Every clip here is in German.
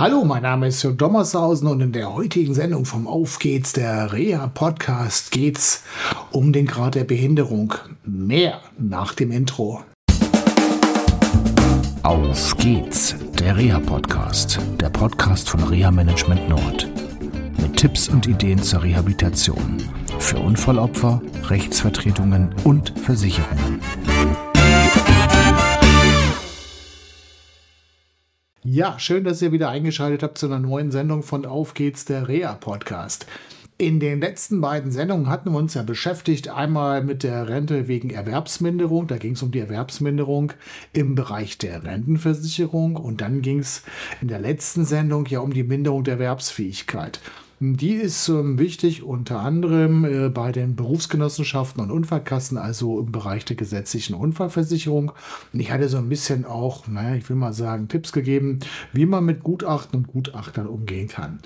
Hallo, mein Name ist Jörg Dommershausen und in der heutigen Sendung vom Auf geht's, der Reha Podcast, geht's um den Grad der Behinderung. Mehr nach dem Intro. Auf geht's, der Reha Podcast, der Podcast von Reha Management Nord. Mit Tipps und Ideen zur Rehabilitation für Unfallopfer, Rechtsvertretungen und Versicherungen. Ja, schön, dass ihr wieder eingeschaltet habt zu einer neuen Sendung von Auf geht's, der Rea Podcast. In den letzten beiden Sendungen hatten wir uns ja beschäftigt, einmal mit der Rente wegen Erwerbsminderung, da ging es um die Erwerbsminderung im Bereich der Rentenversicherung und dann ging es in der letzten Sendung ja um die Minderung der Erwerbsfähigkeit. Die ist ähm, wichtig unter anderem äh, bei den Berufsgenossenschaften und Unfallkassen, also im Bereich der gesetzlichen Unfallversicherung. Und ich hatte so ein bisschen auch, naja, ich will mal sagen, Tipps gegeben, wie man mit Gutachten und Gutachtern umgehen kann.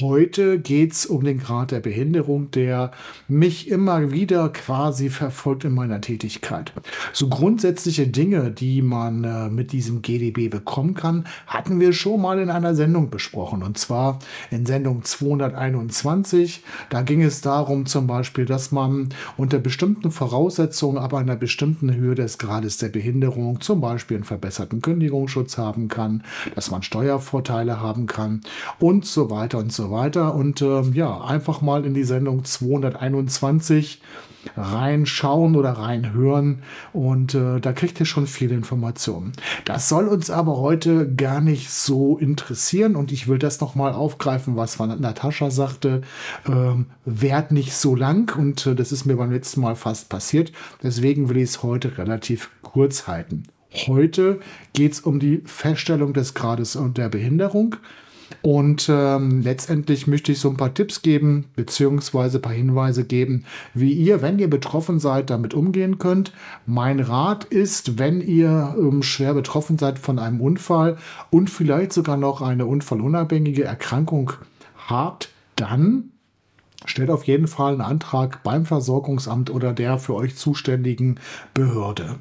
Heute geht es um den Grad der Behinderung, der mich immer wieder quasi verfolgt in meiner Tätigkeit. So grundsätzliche Dinge, die man äh, mit diesem GDB bekommen kann, hatten wir schon mal in einer Sendung besprochen. Und zwar in Sendung 221. Da ging es darum zum Beispiel, dass man unter bestimmten Voraussetzungen, aber einer bestimmten Höhe des Grades der Behinderung, zum Beispiel einen verbesserten Kündigungsschutz haben kann, dass man Steuervorteile haben kann und so weiter und so weiter. Und äh, ja, einfach mal in die Sendung 221 reinschauen oder reinhören und äh, da kriegt ihr schon viele Informationen. Das soll uns aber heute gar nicht so interessieren und ich will das nochmal aufgreifen, was von Natascha sagte, ähm, währt nicht so lang und äh, das ist mir beim letzten Mal fast passiert. Deswegen will ich es heute relativ kurz halten. Heute geht es um die Feststellung des Grades und der Behinderung. Und ähm, letztendlich möchte ich so ein paar Tipps geben, beziehungsweise ein paar Hinweise geben, wie ihr, wenn ihr betroffen seid, damit umgehen könnt. Mein Rat ist, wenn ihr ähm, schwer betroffen seid von einem Unfall und vielleicht sogar noch eine unfallunabhängige Erkrankung habt, dann stellt auf jeden Fall einen Antrag beim Versorgungsamt oder der für euch zuständigen Behörde.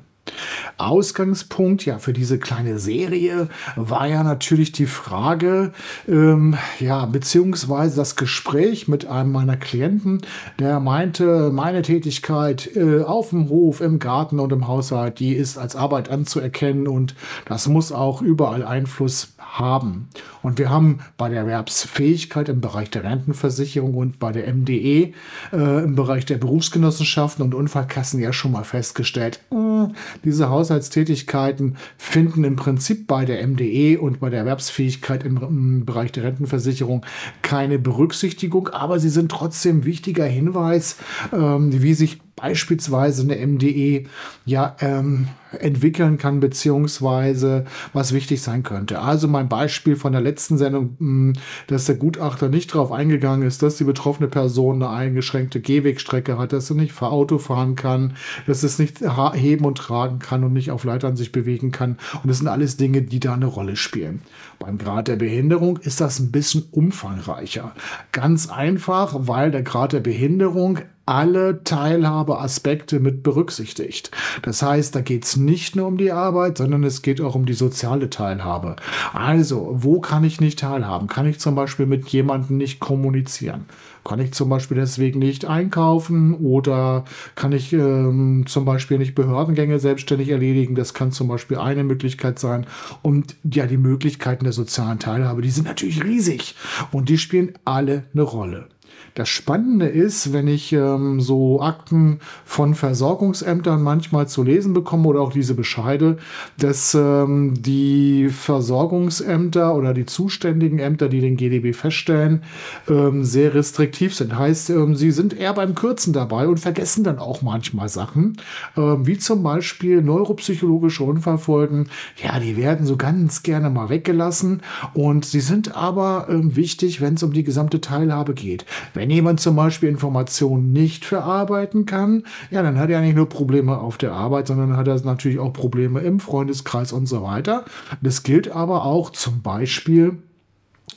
Ausgangspunkt ja für diese kleine Serie war ja natürlich die Frage, ähm, ja, beziehungsweise das Gespräch mit einem meiner Klienten, der meinte, meine Tätigkeit äh, auf dem Hof, im Garten und im Haushalt, die ist als Arbeit anzuerkennen und das muss auch überall Einfluss haben. Und wir haben bei der Erwerbsfähigkeit im Bereich der Rentenversicherung und bei der MDE äh, im Bereich der Berufsgenossenschaften und Unfallkassen ja schon mal festgestellt, mh, hm, diese Haushaltstätigkeiten finden im Prinzip bei der MDE und bei der Erwerbsfähigkeit im, im Bereich der Rentenversicherung keine Berücksichtigung, aber sie sind trotzdem wichtiger Hinweis, ähm, wie sich beispielsweise eine MDE ja ähm, entwickeln kann, beziehungsweise was wichtig sein könnte. Also mein Beispiel von der letzten Sendung, hm, dass der Gutachter nicht darauf eingegangen ist, dass die betroffene Person eine eingeschränkte Gehwegstrecke hat, dass sie nicht für Auto fahren kann, dass es nicht heben und tragen kann und nicht auf Leitern sich bewegen kann. Und das sind alles Dinge, die da eine Rolle spielen. Beim Grad der Behinderung ist das ein bisschen umfangreicher. Ganz einfach, weil der Grad der Behinderung alle Teilhabeaspekte mit berücksichtigt. Das heißt, da geht es nicht nur um die Arbeit, sondern es geht auch um die soziale Teilhabe. Also, wo kann ich nicht teilhaben? Kann ich zum Beispiel mit jemandem nicht kommunizieren? Kann ich zum Beispiel deswegen nicht einkaufen oder kann ich ähm, zum Beispiel nicht Behördengänge selbstständig erledigen? Das kann zum Beispiel eine Möglichkeit sein. Und ja, die Möglichkeiten der sozialen Teilhabe, die sind natürlich riesig und die spielen alle eine Rolle. Das Spannende ist, wenn ich ähm, so Akten von Versorgungsämtern manchmal zu lesen bekomme oder auch diese Bescheide, dass ähm, die Versorgungsämter oder die zuständigen Ämter, die den GDB feststellen, ähm, sehr restriktiv sind. Heißt, ähm, sie sind eher beim Kürzen dabei und vergessen dann auch manchmal Sachen, ähm, wie zum Beispiel neuropsychologische Unfallfolgen. Ja, die werden so ganz gerne mal weggelassen und sie sind aber ähm, wichtig, wenn es um die gesamte Teilhabe geht. Wenn jemand zum Beispiel Informationen nicht verarbeiten kann, ja, dann hat er nicht nur Probleme auf der Arbeit, sondern hat er natürlich auch Probleme im Freundeskreis und so weiter. Das gilt aber auch zum Beispiel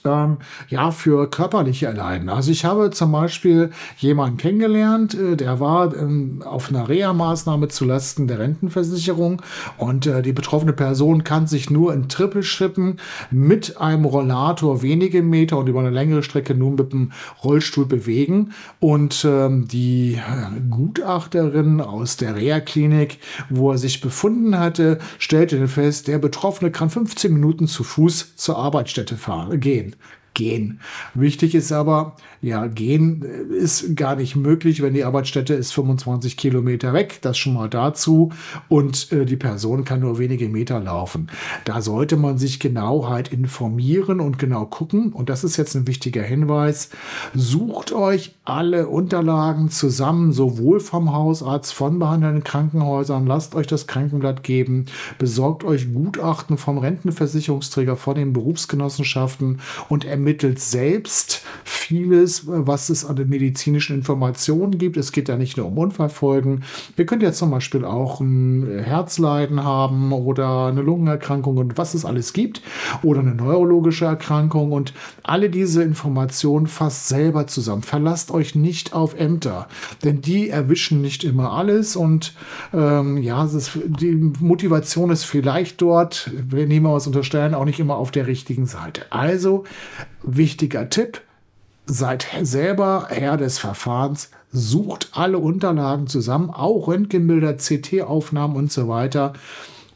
ähm, ja, für körperliche Erleiden. Also ich habe zum Beispiel jemanden kennengelernt, äh, der war ähm, auf einer Reha-Maßnahme zulasten der Rentenversicherung und äh, die betroffene Person kann sich nur in Trippelschippen mit einem Rollator wenige Meter und über eine längere Strecke nur mit dem Rollstuhl bewegen. Und ähm, die äh, Gutachterin aus der Reha-Klinik, wo er sich befunden hatte, stellte fest, der Betroffene kann 15 Minuten zu Fuß zur Arbeitsstätte fahren, gehen sehen. Gehen. Wichtig ist aber, ja, gehen ist gar nicht möglich, wenn die Arbeitsstätte ist 25 Kilometer weg. Das schon mal dazu. Und äh, die Person kann nur wenige Meter laufen. Da sollte man sich genau halt informieren und genau gucken. Und das ist jetzt ein wichtiger Hinweis. Sucht euch alle Unterlagen zusammen, sowohl vom Hausarzt, von behandelnden Krankenhäusern. Lasst euch das Krankenblatt geben. Besorgt euch Gutachten vom Rentenversicherungsträger, von den Berufsgenossenschaften und ermittelt selbst vieles, was es an den medizinischen Informationen gibt. Es geht ja nicht nur um Unfallfolgen. Ihr könnt ja zum Beispiel auch ein Herzleiden haben oder eine Lungenerkrankung und was es alles gibt oder eine neurologische Erkrankung und alle diese Informationen fasst selber zusammen. Verlasst euch nicht auf Ämter, denn die erwischen nicht immer alles und ähm, ja, ist, die Motivation ist vielleicht dort, wir nehmen was unterstellen, auch nicht immer auf der richtigen Seite. Also Wichtiger Tipp, seid selber Herr des Verfahrens, sucht alle Unterlagen zusammen, auch Röntgenbilder, CT-Aufnahmen und so weiter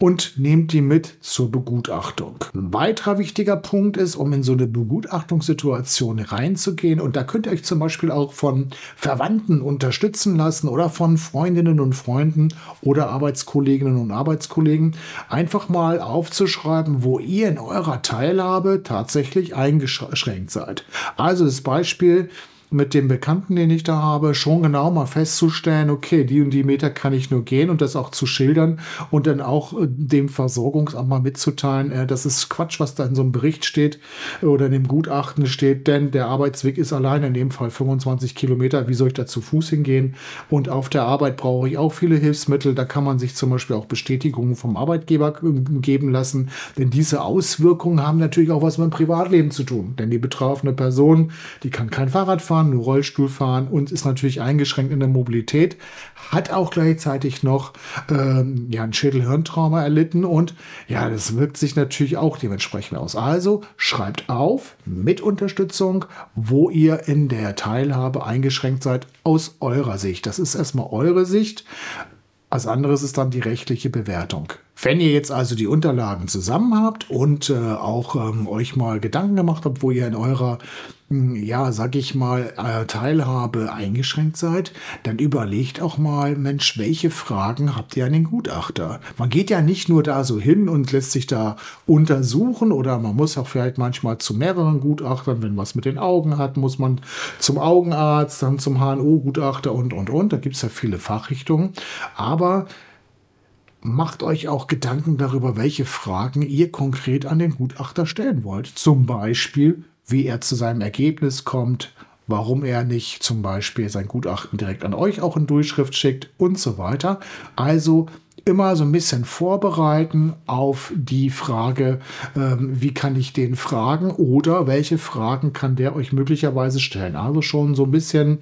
und nehmt die mit zur Begutachtung. Ein weiterer wichtiger Punkt ist, um in so eine Begutachtungssituation reinzugehen, und da könnt ihr euch zum Beispiel auch von Verwandten unterstützen lassen oder von Freundinnen und Freunden oder Arbeitskolleginnen und Arbeitskollegen, einfach mal aufzuschreiben, wo ihr in eurer Teilhabe tatsächlich eingeschränkt seid. Also das Beispiel, mit dem Bekannten, den ich da habe, schon genau mal festzustellen, okay, die und die Meter kann ich nur gehen und das auch zu schildern und dann auch äh, dem Versorgungsamt mal mitzuteilen, äh, das ist Quatsch, was da in so einem Bericht steht oder in dem Gutachten steht, denn der Arbeitsweg ist allein in dem Fall 25 Kilometer. Wie soll ich da zu Fuß hingehen? Und auf der Arbeit brauche ich auch viele Hilfsmittel. Da kann man sich zum Beispiel auch Bestätigungen vom Arbeitgeber geben lassen, denn diese Auswirkungen haben natürlich auch was mit dem Privatleben zu tun. Denn die betroffene Person, die kann kein Fahrrad fahren, fahren, nur Rollstuhl fahren und ist natürlich eingeschränkt in der Mobilität, hat auch gleichzeitig noch ähm, ja, ein Schädelhirntrauma erlitten und ja, das wirkt sich natürlich auch dementsprechend aus. Also schreibt auf mit Unterstützung, wo ihr in der Teilhabe eingeschränkt seid aus eurer Sicht. Das ist erstmal eure Sicht. Als anderes ist dann die rechtliche Bewertung. Wenn ihr jetzt also die Unterlagen zusammen habt und äh, auch ähm, euch mal Gedanken gemacht habt, wo ihr in eurer, hm, ja, sag ich mal, äh, Teilhabe eingeschränkt seid, dann überlegt auch mal, Mensch, welche Fragen habt ihr an den Gutachter? Man geht ja nicht nur da so hin und lässt sich da untersuchen oder man muss auch vielleicht manchmal zu mehreren Gutachtern, wenn was mit den Augen hat, muss man zum Augenarzt, dann zum HNO-Gutachter und, und, und. Da gibt es ja viele Fachrichtungen. Aber macht euch auch Gedanken darüber, welche Fragen ihr konkret an den Gutachter stellen wollt. Zum Beispiel, wie er zu seinem Ergebnis kommt, warum er nicht zum Beispiel sein Gutachten direkt an euch auch in Durchschrift schickt und so weiter. Also immer so ein bisschen vorbereiten auf die Frage, ähm, wie kann ich den fragen oder welche Fragen kann der euch möglicherweise stellen. Also schon so ein bisschen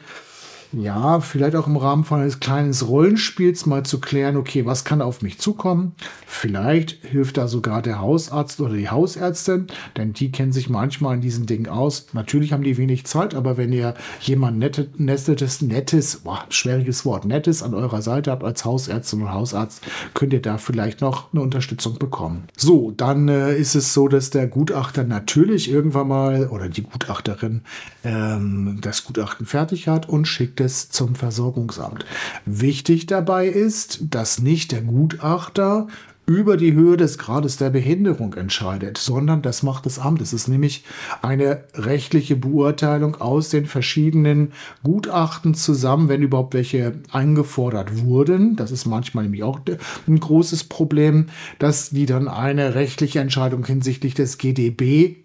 ja, vielleicht auch im Rahmen von eines kleinen Rollenspiels mal zu klären, okay, was kann auf mich zukommen? Vielleicht hilft da sogar der Hausarzt oder die Hausärztin, denn die kennen sich manchmal in diesen Dingen aus. Natürlich haben die wenig Zeit, aber wenn ihr jemand nettes, nettes, boah, schwieriges Wort, nettes an eurer Seite habt als Hausärztin und Hausarzt, könnt ihr da vielleicht noch eine Unterstützung bekommen. So, dann äh, ist es so, dass der Gutachter natürlich irgendwann mal oder die Gutachterin ähm, das Gutachten fertig hat und schickt es zum Versorgungsamt. Wichtig dabei ist, dass nicht der Gutachter über die Höhe des Grades der Behinderung entscheidet, sondern das macht das Amt. Es ist nämlich eine rechtliche Beurteilung aus den verschiedenen Gutachten zusammen, wenn überhaupt welche eingefordert wurden. Das ist manchmal nämlich auch ein großes Problem, dass die dann eine rechtliche Entscheidung hinsichtlich des GDB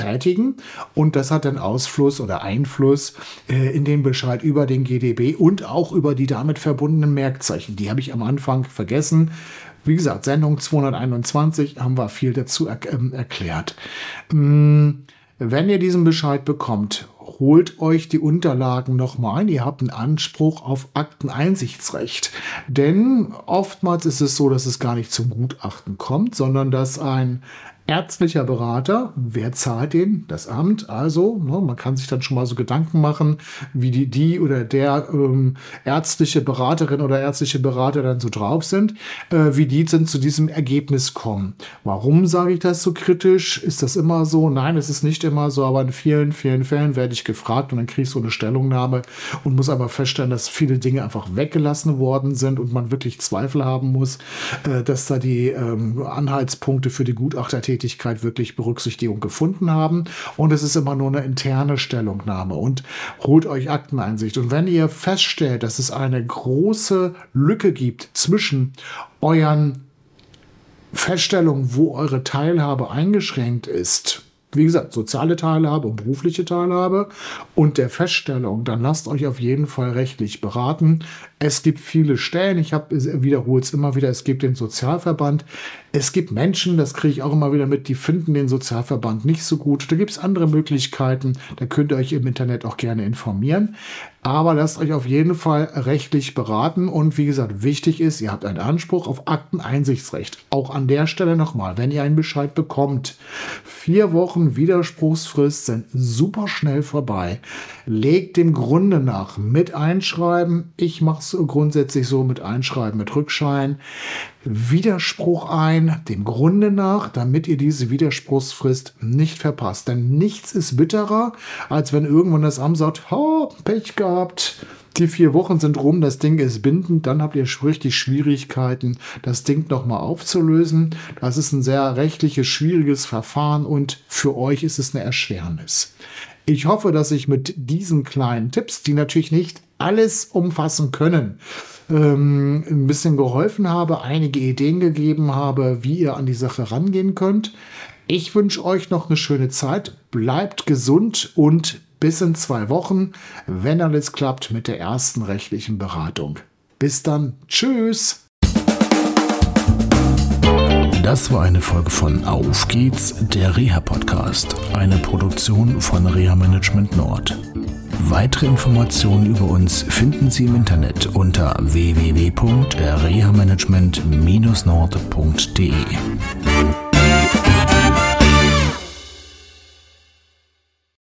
tätigen und das hat dann Ausfluss oder Einfluss äh, in den Bescheid über den GDB und auch über die damit verbundenen Merkzeichen. Die habe ich am Anfang vergessen. Wie gesagt, Sendung 221 haben wir viel dazu er äh, erklärt. Ähm, Wenn ihr diesen Bescheid bekommt, holt euch die Unterlagen nochmal ein. Ihr habt einen Anspruch auf Akteneinsichtsrecht. Denn oftmals ist es so, dass es gar nicht zum Gutachten kommt, sondern dass ein ärztlicher Berater, wer zahlt den? Das Amt. Also, ne, man kann sich dann schon mal so Gedanken machen, wie die, die oder der ähm, ärztliche Beraterin oder ärztliche Berater dann so drauf sind, äh, wie die sind zu diesem Ergebnis kommen. Warum sage ich das so kritisch? Ist das immer so? Nein, es ist nicht immer so, aber in vielen, vielen Fällen werde ich gefragt und dann kriege ich so eine Stellungnahme und muss aber feststellen, dass viele Dinge einfach weggelassen worden sind und man wirklich Zweifel haben muss, äh, dass da die ähm, Anhaltspunkte für die Gutachtertätigkeit Tätigkeit wirklich Berücksichtigung gefunden haben. Und es ist immer nur eine interne Stellungnahme. Und holt euch Akteneinsicht. Und wenn ihr feststellt, dass es eine große Lücke gibt zwischen euren Feststellungen, wo eure Teilhabe eingeschränkt ist, wie gesagt, soziale Teilhabe und berufliche Teilhabe und der Feststellung, dann lasst euch auf jeden Fall rechtlich beraten. Es gibt viele Stellen, ich wiederhole es immer wieder, es gibt den Sozialverband, es gibt Menschen, das kriege ich auch immer wieder mit, die finden den Sozialverband nicht so gut. Da gibt es andere Möglichkeiten, da könnt ihr euch im Internet auch gerne informieren. Aber lasst euch auf jeden Fall rechtlich beraten und wie gesagt, wichtig ist, ihr habt einen Anspruch auf Akteneinsichtsrecht. Auch an der Stelle nochmal, wenn ihr einen Bescheid bekommt, vier Wochen Widerspruchsfrist sind super schnell vorbei. Legt dem Grunde nach mit Einschreiben. Ich mache es grundsätzlich so mit Einschreiben, mit Rückschein. Widerspruch ein, dem Grunde nach, damit ihr diese Widerspruchsfrist nicht verpasst. Denn nichts ist bitterer, als wenn irgendwann das Amt sagt, ha, Pech gehabt, die vier Wochen sind rum, das Ding ist bindend, dann habt ihr richtig Schwierigkeiten, das Ding nochmal aufzulösen. Das ist ein sehr rechtliches, schwieriges Verfahren und für euch ist es eine Erschwernis. Ich hoffe, dass ich mit diesen kleinen Tipps, die natürlich nicht alles umfassen können, ähm, ein bisschen geholfen habe, einige Ideen gegeben habe, wie ihr an die Sache rangehen könnt. Ich wünsche euch noch eine schöne Zeit. Bleibt gesund und bis in zwei Wochen, wenn alles klappt mit der ersten rechtlichen Beratung. Bis dann. Tschüss. Das war eine Folge von Auf geht's, der Reha-Podcast, eine Produktion von Reha Management Nord. Weitere Informationen über uns finden Sie im Internet unter www.rehamanagement-nord.de.